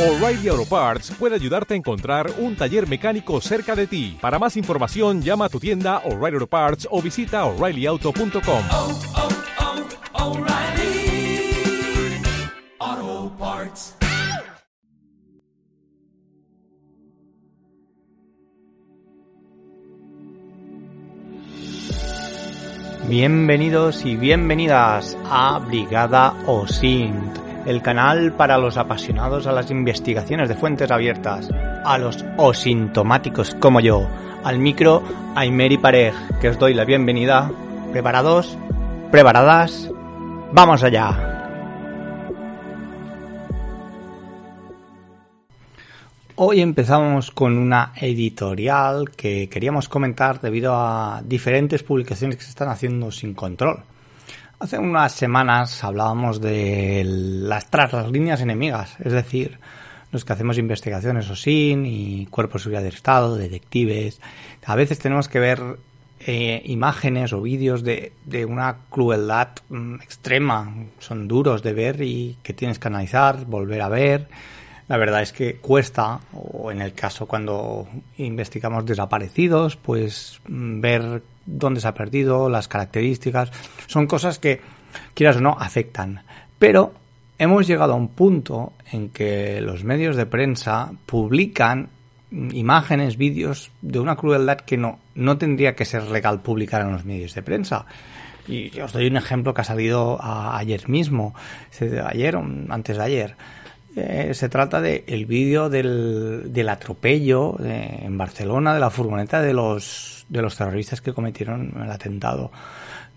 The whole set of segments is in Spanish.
O'Reilly Auto Parts puede ayudarte a encontrar un taller mecánico cerca de ti. Para más información, llama a tu tienda O'Reilly Auto Parts o visita oreillyauto.com. oh, oh, O'Reilly Auto Parts. Bienvenidos y bienvenidas a Brigada OSINT, el canal para los apasionados a las investigaciones de fuentes abiertas, a los osintomáticos como yo, al micro Aymeri Parej, que os doy la bienvenida. ¿Preparados? ¿Preparadas? ¡Vamos allá! Hoy empezamos con una editorial que queríamos comentar debido a diferentes publicaciones que se están haciendo sin control. Hace unas semanas hablábamos de las tras las líneas enemigas, es decir, los que hacemos investigaciones o sin y cuerpos de seguridad del Estado, detectives. A veces tenemos que ver eh, imágenes o vídeos de, de una crueldad mm, extrema, son duros de ver y que tienes que analizar, volver a ver. La verdad es que cuesta, o en el caso cuando investigamos desaparecidos, pues mm, ver dónde se ha perdido, las características, son cosas que, quieras o no, afectan. Pero hemos llegado a un punto en que los medios de prensa publican imágenes, vídeos de una crueldad que no, no tendría que ser legal publicar en los medios de prensa. Y os doy un ejemplo que ha salido a, ayer mismo, ayer o antes de ayer. Eh, se trata del el vídeo del, del atropello de, en Barcelona de la furgoneta de los, de los terroristas que cometieron el atentado.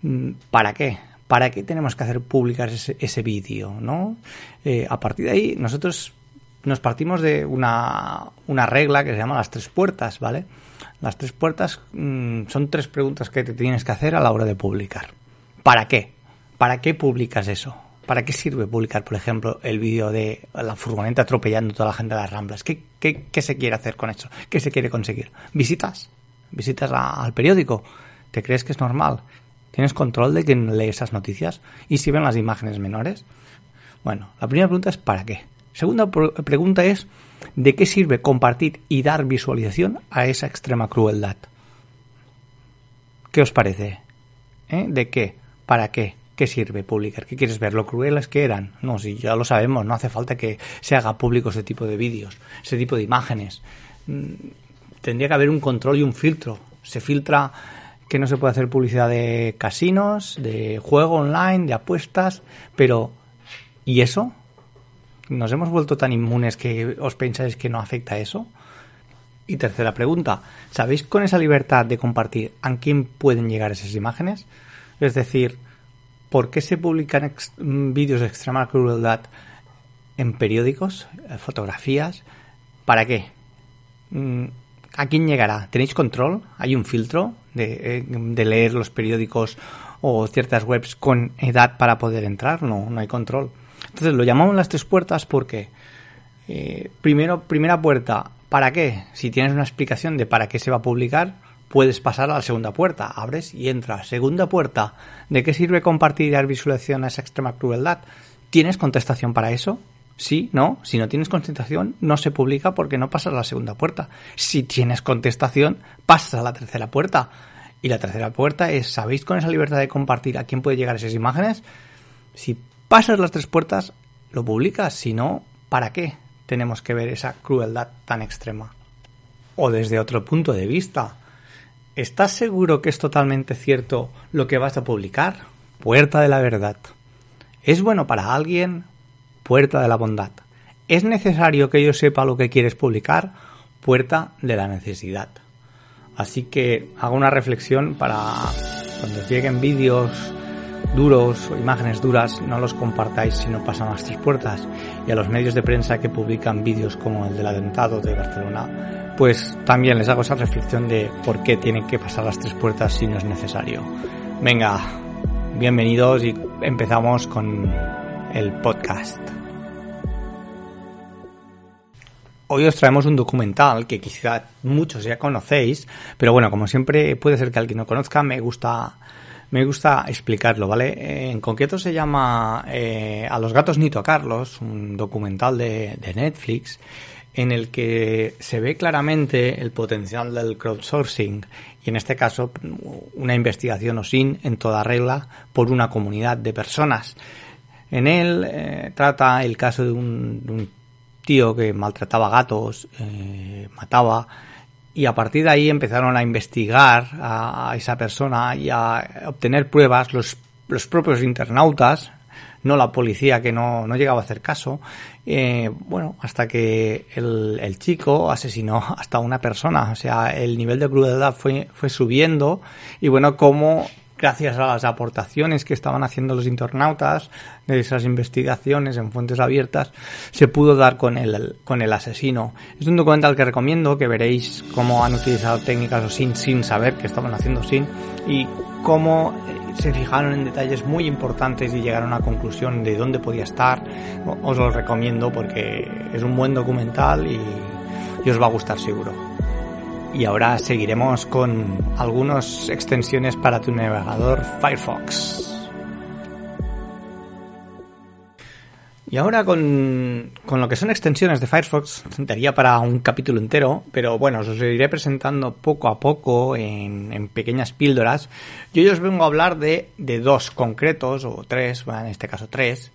Mm, ¿Para qué? ¿Para qué tenemos que hacer publicar ese, ese vídeo? ¿no? Eh, a partir de ahí, nosotros nos partimos de una, una regla que se llama las tres puertas, ¿vale? Las tres puertas mmm, son tres preguntas que te tienes que hacer a la hora de publicar. ¿Para qué? ¿Para qué publicas eso? ¿Para qué sirve publicar, por ejemplo, el vídeo de la furgoneta atropellando a toda la gente de las Ramblas? ¿Qué, se quiere hacer con eso? ¿Qué se quiere conseguir? ¿Visitas? ¿Visitas al periódico? ¿Te crees que es normal? ¿Tienes control de quién lee esas noticias? ¿Y si ven las imágenes menores? Bueno, la primera pregunta es ¿para qué? Segunda pregunta es ¿de qué sirve compartir y dar visualización a esa extrema crueldad? ¿Qué os parece? ¿Eh? ¿De qué? ¿Para qué? ¿Qué sirve publicar? ¿Qué quieres ver? ¿Lo crueles que eran? No, si ya lo sabemos, no hace falta que se haga público ese tipo de vídeos, ese tipo de imágenes. Tendría que haber un control y un filtro. Se filtra que no se puede hacer publicidad de casinos, de juego online, de apuestas, pero ¿y eso? ¿Nos hemos vuelto tan inmunes que os pensáis que no afecta eso? Y tercera pregunta, ¿sabéis con esa libertad de compartir a quién pueden llegar esas imágenes? Es decir, ¿por qué se publican ex vídeos de extrema crueldad en periódicos, fotografías? ¿Para qué? ¿A quién llegará? ¿Tenéis control? ¿Hay un filtro de, de, leer los periódicos o ciertas webs con edad para poder entrar? No, no hay control. Entonces lo llamamos las tres puertas porque, eh, primero, primera puerta, ¿para qué? Si tienes una explicación de para qué se va a publicar, puedes pasar a la segunda puerta. Abres y entras. Segunda puerta. ¿De qué sirve compartir y dar visualización a esa extrema crueldad? ¿Tienes contestación para eso? Sí, no. Si no tienes contestación, no se publica porque no pasas a la segunda puerta. Si tienes contestación, pasas a la tercera puerta. Y la tercera puerta es, ¿sabéis con esa libertad de compartir a quién puede llegar esas imágenes? Si pasas las tres puertas, lo publicas. Si no, ¿para qué tenemos que ver esa crueldad tan extrema? O desde otro punto de vista, ¿Estás seguro que es totalmente cierto lo que vas a publicar? Puerta de la verdad. ¿Es bueno para alguien? Puerta de la bondad. ¿Es necesario que yo sepa lo que quieres publicar? Puerta de la necesidad. Así que hago una reflexión para cuando lleguen vídeos duros o imágenes duras, no los compartáis si no pasan las tres puertas. Y a los medios de prensa que publican vídeos como el del atentado de Barcelona, pues también les hago esa reflexión de por qué tienen que pasar las tres puertas si no es necesario. Venga, bienvenidos y empezamos con el podcast. Hoy os traemos un documental que quizá muchos ya conocéis, pero bueno, como siempre puede ser que alguien no conozca, me gusta me gusta explicarlo, ¿vale? En concreto se llama eh, A los gatos ni tocarlos, un documental de Netflix en el que se ve claramente el potencial del crowdsourcing y en este caso una investigación o sin en toda regla por una comunidad de personas. En él eh, trata el caso de un, tío que maltrataba gatos, eh, mataba y a partir de ahí empezaron a investigar a, a esa persona y a obtener pruebas los, los propios internautas no la policía que no, no llegaba a hacer caso. Eh, bueno, hasta que el, el, chico asesinó hasta una persona. O sea, el nivel de crueldad fue, fue subiendo y bueno, como gracias a las aportaciones que estaban haciendo los internautas de esas investigaciones en fuentes abiertas, se pudo dar con el, con el asesino. Es un documental que recomiendo, que veréis cómo han utilizado técnicas o sin, sin saber que estaban haciendo sin y cómo se fijaron en detalles muy importantes y llegaron a conclusión de dónde podía estar. Os lo recomiendo porque es un buen documental y os va a gustar seguro. Y ahora seguiremos con algunas extensiones para tu navegador Firefox. Y ahora con, con, lo que son extensiones de Firefox, daría para un capítulo entero, pero bueno, os iré presentando poco a poco en, en pequeñas píldoras. Yo hoy os vengo a hablar de, de dos concretos, o tres, bueno, en este caso tres.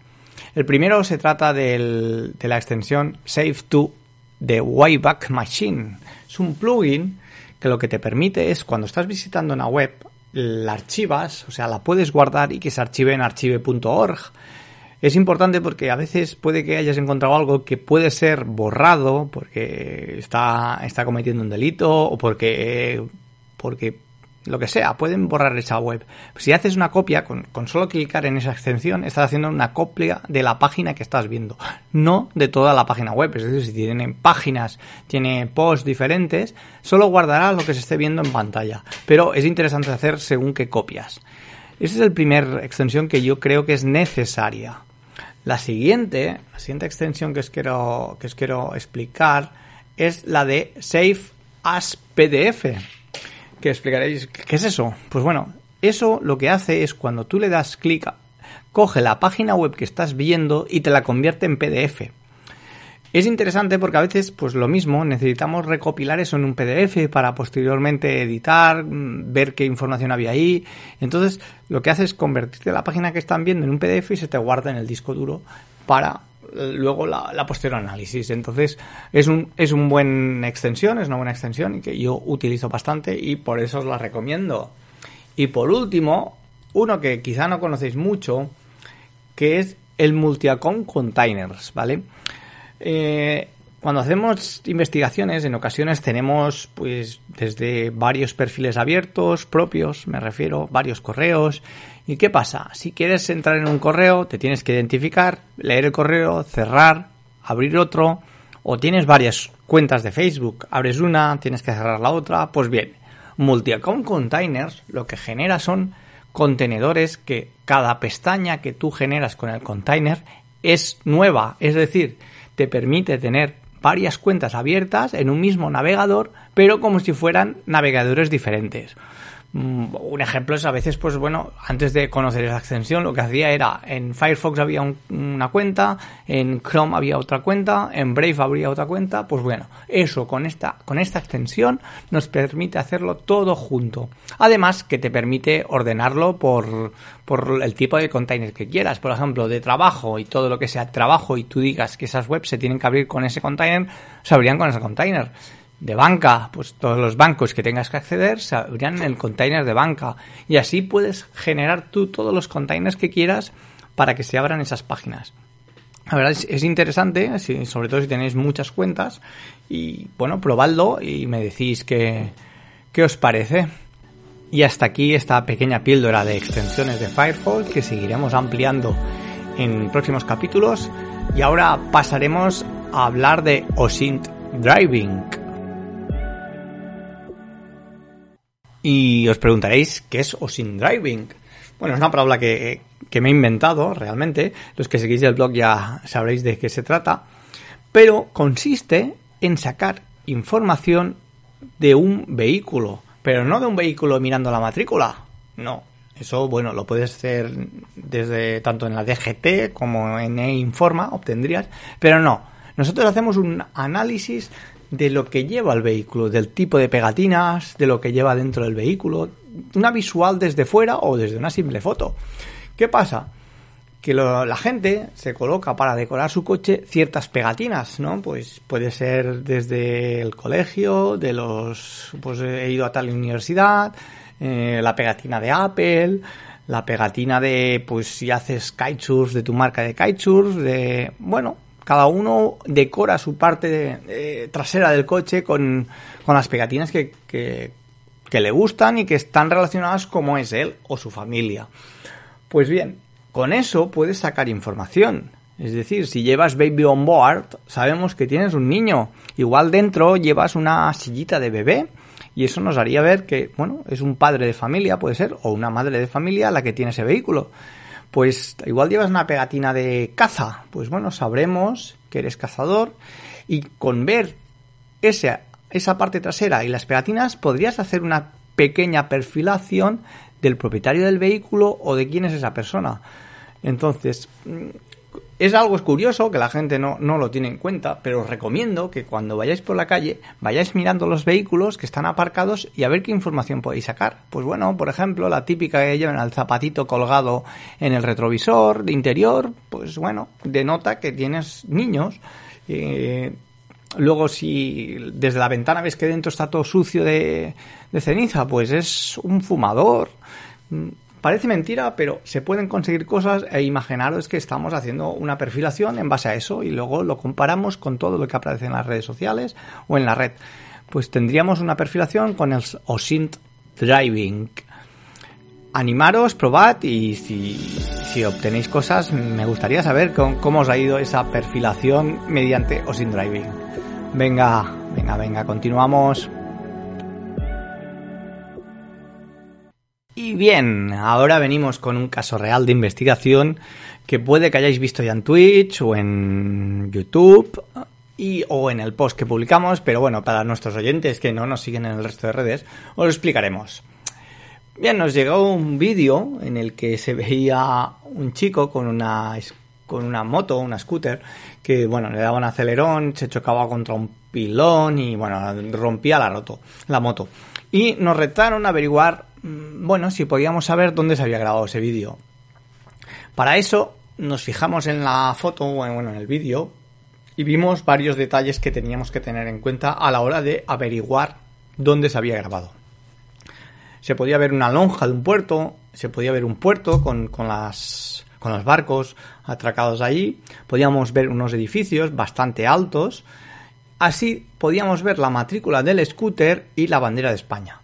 El primero se trata de la extensión Save to de Wayback Machine. Es un plugin que lo que te permite es cuando estás visitando una web, la archivas, o sea, la puedes guardar y que se archive en archive.org. Es importante porque a veces puede que hayas encontrado algo que puede ser borrado porque está, está cometiendo un delito o porque, porque lo que sea, pueden borrar esa web. Si haces una copia, con, con, solo clicar en esa extensión, estás haciendo una copia de la página que estás viendo, no de toda la página web. Es decir, si tienen páginas, tiene posts diferentes, solo guardará lo que se esté viendo en pantalla. Pero es interesante hacer según qué copias. Esa es la primera extensión que yo creo que es necesaria. La siguiente, extensión que os quiero, que os quiero explicar es la de Save as PDF que explicaréis qué es eso. Pues bueno, eso lo que hace es cuando tú le das clic, coge la página web que estás viendo y te la convierte en PDF. Es interesante porque a veces, pues lo mismo, necesitamos recopilar eso en un PDF para posteriormente editar, ver qué información había ahí. Entonces, lo que hace es convertirte la página que están viendo en un PDF y se te guarda en el disco duro para luego la, posterior análisis. Entonces, es un, es un buen extensión, es una buena extensión que yo utilizo bastante y por eso os la recomiendo. Y por último, uno que quizá no conocéis mucho, que es el Multiacon Containers, ¿vale? Eh, cuando hacemos investigaciones, en ocasiones tenemos, pues, desde varios perfiles abiertos, propios, me refiero, varios correos. ¿Y qué pasa? Si quieres entrar en un correo, te tienes que identificar, leer el correo, cerrar, abrir otro, o tienes varias cuentas de Facebook, abres una, tienes que cerrar la otra. Pues bien, Multi-Account Containers lo que genera son contenedores que cada pestaña que tú generas con el container es nueva, es decir, te permite tener varias cuentas abiertas en un mismo navegador, pero como si fueran navegadores diferentes. Un ejemplo es a veces, pues bueno, antes de conocer esa extensión, lo que hacía era en Firefox había un, una cuenta, en Chrome había otra cuenta, en Brave habría otra cuenta, pues bueno, eso con esta, con esta extensión nos permite hacerlo todo junto. Además que te permite ordenarlo por, por el tipo de container que quieras, por ejemplo, de trabajo y todo lo que sea trabajo y tú digas que esas webs se tienen que abrir con ese container, se abrirían con ese container de banca, pues todos los bancos que tengas que acceder se abrirán en el container de banca y así puedes generar tú todos los containers que quieras para que se abran esas páginas. La verdad es, es interesante, sobre todo si tenéis muchas cuentas y bueno, probadlo y me decís qué, qué os parece. Y hasta aquí esta pequeña píldora de extensiones de Firefox que seguiremos ampliando en próximos capítulos y ahora pasaremos a hablar de OSINT Driving. Y os preguntaréis qué es OSINT Driving. Bueno, es una palabra que, que, me he inventado realmente. Los que seguís el blog ya sabréis de qué se trata. Pero consiste en sacar información de un vehículo. Pero no de un vehículo mirando la matrícula. No. Eso, bueno, lo puedes hacer desde tanto en la DGT como en e-Informa, obtendrías, pero no. Nosotros hacemos un análisis de lo que lleva el vehículo, del tipo de pegatinas, de lo que lleva dentro del vehículo, una visual desde fuera o desde una simple foto. ¿Qué pasa? Que la gente se coloca para decorar su coche ciertas pegatinas, ¿no? Pues puede ser desde el colegio, de los, pues he ido a tal universidad, eh, la pegatina de Apple, la pegatina de, pues si haces kitesurf de tu marca de kitesurf, de, bueno, cada uno decora su parte trasera del coche con, las pegatinas que, que, le gustan y que están relacionadas como es él o su familia. Pues bien, con eso puedes sacar información. Es decir, si llevas Baby on Board, sabemos que tienes un niño. Igual dentro llevas una sillita de bebé y eso nos haría ver que, bueno, es un padre de familia, puede ser, o una madre de familia la que tiene ese vehículo. Pues igual llevas una pegatina de caza, pues bueno, sabremos que eres cazador y con ver esa, esa parte trasera y las pegatinas podrías hacer una pequeña perfilación del propietario del vehículo o de quién es esa persona. Entonces, es algo curioso que la gente no, no, lo tiene en cuenta, pero os recomiendo que cuando vayáis por la calle vayáis mirando los vehículos que están aparcados y a ver qué información podéis sacar. Pues bueno, por ejemplo, la típica que llevan al zapatito colgado en el retrovisor de interior, pues bueno, denota que tienes niños. Eh, luego, si desde la ventana ves que dentro está todo sucio de, de ceniza, pues es un fumador Parece mentira, pero se pueden conseguir cosas e imaginaros que estamos haciendo una perfilación en base a eso y luego lo comparamos con todo lo que aparece en las redes sociales o en la red. Pues tendríamos una perfilación con el OSINT Driving. Animaros, probad y si, obtenéis cosas, me gustaría saber cómo, os ha ido esa perfilación mediante OSINT Driving. Venga, venga, venga, continuamos. Y bien, ahora venimos con un caso real de investigación que puede que hayáis visto ya en Twitch o en YouTube y, o en el post que publicamos, pero bueno, para nuestros oyentes que no nos siguen en el resto de redes, os lo explicaremos. Bien, nos llegó un vídeo en el que se veía un chico con una, con una moto, una scooter, que bueno, le daba un acelerón, se chocaba contra un pilón y bueno, rompía la, roto, la moto. Y nos retaron a averiguar bueno, si podíamos saber dónde se había grabado ese vídeo. Para eso nos fijamos en la foto, bueno, en el vídeo, y vimos varios detalles que teníamos que tener en cuenta a la hora de averiguar dónde se había grabado. Se podía ver una lonja de un puerto, se podía ver un puerto con, con, las, con los barcos atracados ahí, podíamos ver unos edificios bastante altos, así podíamos ver la matrícula del scooter y la bandera de España.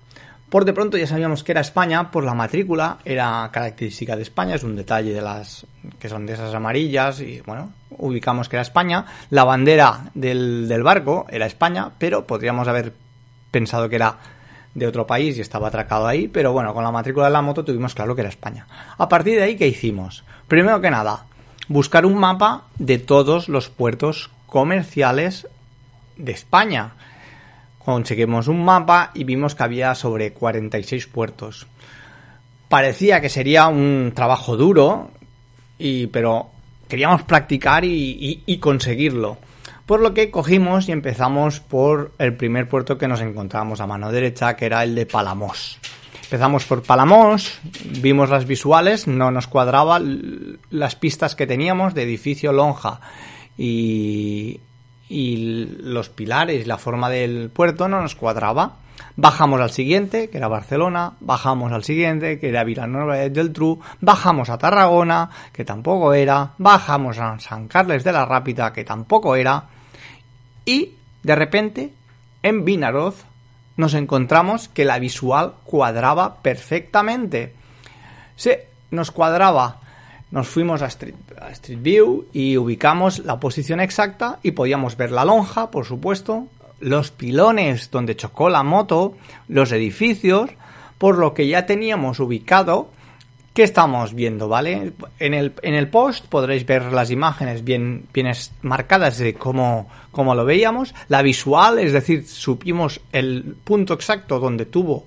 Por de pronto ya sabíamos que era España por la matrícula, era característica de España, es un detalle de las que son de esas amarillas y bueno, ubicamos que era España. La bandera del, del barco era España, pero podríamos haber pensado que era de otro país y estaba atracado ahí, pero bueno, con la matrícula de la moto tuvimos claro que era España. A partir de ahí, ¿qué hicimos? Primero que nada, buscar un mapa de todos los puertos comerciales de España conseguimos un mapa y vimos que había sobre 46 puertos. Parecía que sería un trabajo duro, y, pero queríamos practicar y, conseguirlo. Por lo que cogimos y empezamos por el primer puerto que nos encontrábamos a mano derecha, que era el de Palamos. Empezamos por Palamos, vimos las visuales, no nos cuadraban las pistas que teníamos de edificio lonja y, y los pilares, la forma del puerto no nos cuadraba. Bajamos al siguiente, que era Barcelona, bajamos al siguiente, que era Villanueva del Tru, bajamos a Tarragona, que tampoco era, bajamos a San Carles de la Rápida, que tampoco era, y de repente en Vinaroz nos encontramos que la visual cuadraba perfectamente. Se nos cuadraba nos fuimos a Street, View y ubicamos la posición exacta y podíamos ver la lonja, por supuesto, los pilones donde chocó la moto, los edificios, por lo que ya teníamos ubicado qué estamos viendo, ¿vale? En el, en el post podréis ver las imágenes bien, bien marcadas de cómo, lo veíamos, la visual, es decir, supimos el punto exacto donde tuvo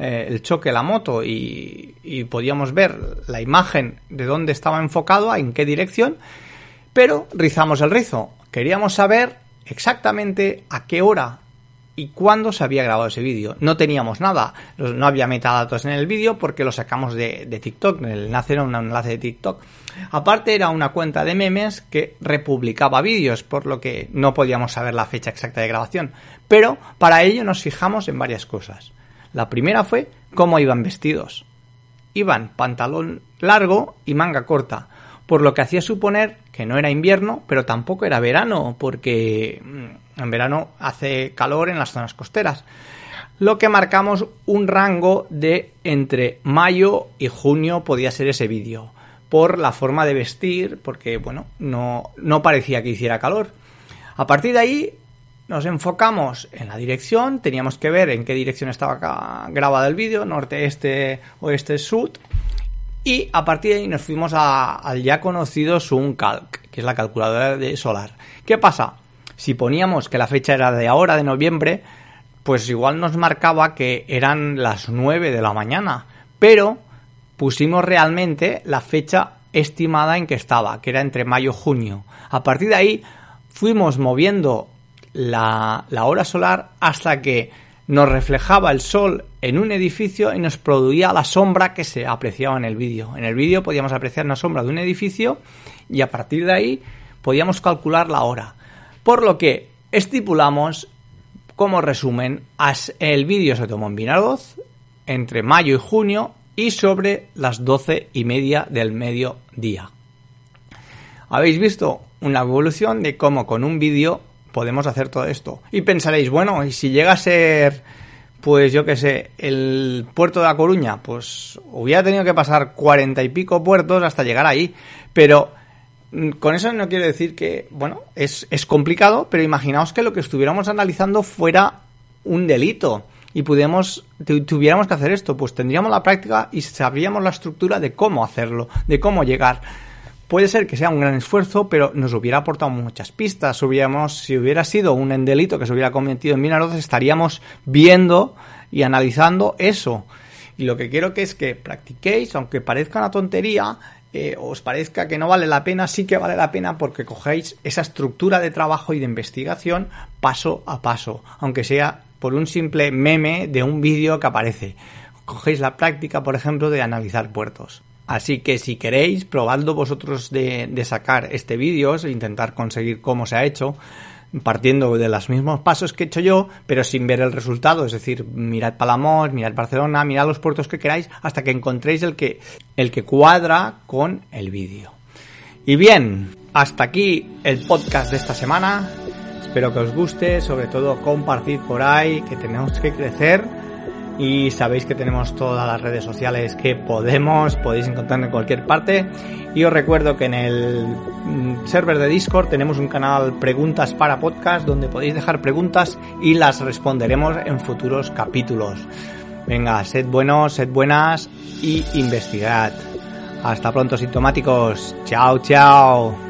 eh, el choque la moto y, podíamos ver la imagen de dónde estaba enfocado, en qué dirección, pero rizamos el rizo. Queríamos saber exactamente a qué hora y cuándo se había grabado ese vídeo. No teníamos nada, no había metadatos en el vídeo porque lo sacamos de, de TikTok, el enlace era un enlace de TikTok. Aparte era una cuenta de memes que republicaba vídeos, por lo que no podíamos saber la fecha exacta de grabación. Pero para ello nos fijamos en varias cosas. La primera fue cómo iban vestidos. Iban pantalón largo y manga corta, por lo que hacía suponer que no era invierno, pero tampoco era verano, porque mm, en verano hace calor en las zonas costeras. Lo que marcamos un rango de entre mayo y junio podía ser ese vídeo, por la forma de vestir, porque bueno, no, no parecía que hiciera calor. A partir de ahí nos enfocamos en la dirección, teníamos que ver en qué dirección estaba grabado el vídeo, norte, este, oeste, sur. Y a partir de ahí nos fuimos al ya conocido Calc, que es la calculadora de solar. ¿Qué pasa? Si poníamos que la fecha era de ahora, de noviembre, pues igual nos marcaba que eran las 9 de la mañana. Pero pusimos realmente la fecha estimada en que estaba, que era entre mayo y junio. A partir de ahí fuimos moviendo la, hora solar hasta que nos reflejaba el sol en un edificio y nos producía la sombra que se apreciaba en el vídeo. En el vídeo podíamos apreciar una sombra de un edificio y a partir de ahí podíamos calcular la hora. Por lo que estipulamos como resumen, el vídeo se tomó en Vinaroz entre mayo y junio y sobre las doce y media del mediodía. Habéis visto una evolución de cómo con un vídeo podemos hacer todo esto. Y pensaréis, bueno, y si llega a ser, pues yo qué sé, el puerto de La Coruña, pues hubiera tenido que pasar cuarenta y pico puertos hasta llegar ahí. Pero mm, con eso no quiero decir que, bueno, es, es complicado, pero imaginaos que lo que estuviéramos analizando fuera un delito y pudiéramos, tuviéramos que hacer esto, pues tendríamos la práctica y sabríamos la estructura de cómo hacerlo, de cómo llegar. Puede ser que sea un gran esfuerzo, pero nos hubiera aportado muchas pistas. Si hubiera sido un delito que se hubiera cometido en Minaroz, estaríamos viendo y analizando eso. Y lo que quiero que es que practiquéis, aunque parezca una tontería, eh, os parezca que no vale la pena, sí que vale la pena porque cogéis esa estructura de trabajo y de investigación paso a paso, aunque sea por un simple meme de un vídeo que aparece. Cogéis la práctica, por ejemplo, de analizar puertos. Así que si queréis, probadlo vosotros de, sacar este vídeo e intentar conseguir cómo se ha hecho, partiendo de los mismos pasos que he hecho yo, pero sin ver el resultado. Es decir, mirad Palamós, mirad Barcelona, mirad los puertos que queráis, hasta que encontréis el que, el que cuadra con el vídeo. Y bien, hasta aquí el podcast de esta semana. Espero que os guste, sobre todo compartir por ahí, que tenemos que crecer y sabéis que tenemos todas las redes sociales que podemos, podéis encontrar en cualquier parte. Y os recuerdo que en el mm, server de Discord tenemos un canal Preguntas para Podcast donde podéis dejar preguntas y las responderemos en futuros capítulos. Venga, sed buenos, sed buenas y investigad. Hasta pronto, sintomáticos. Chao, chao.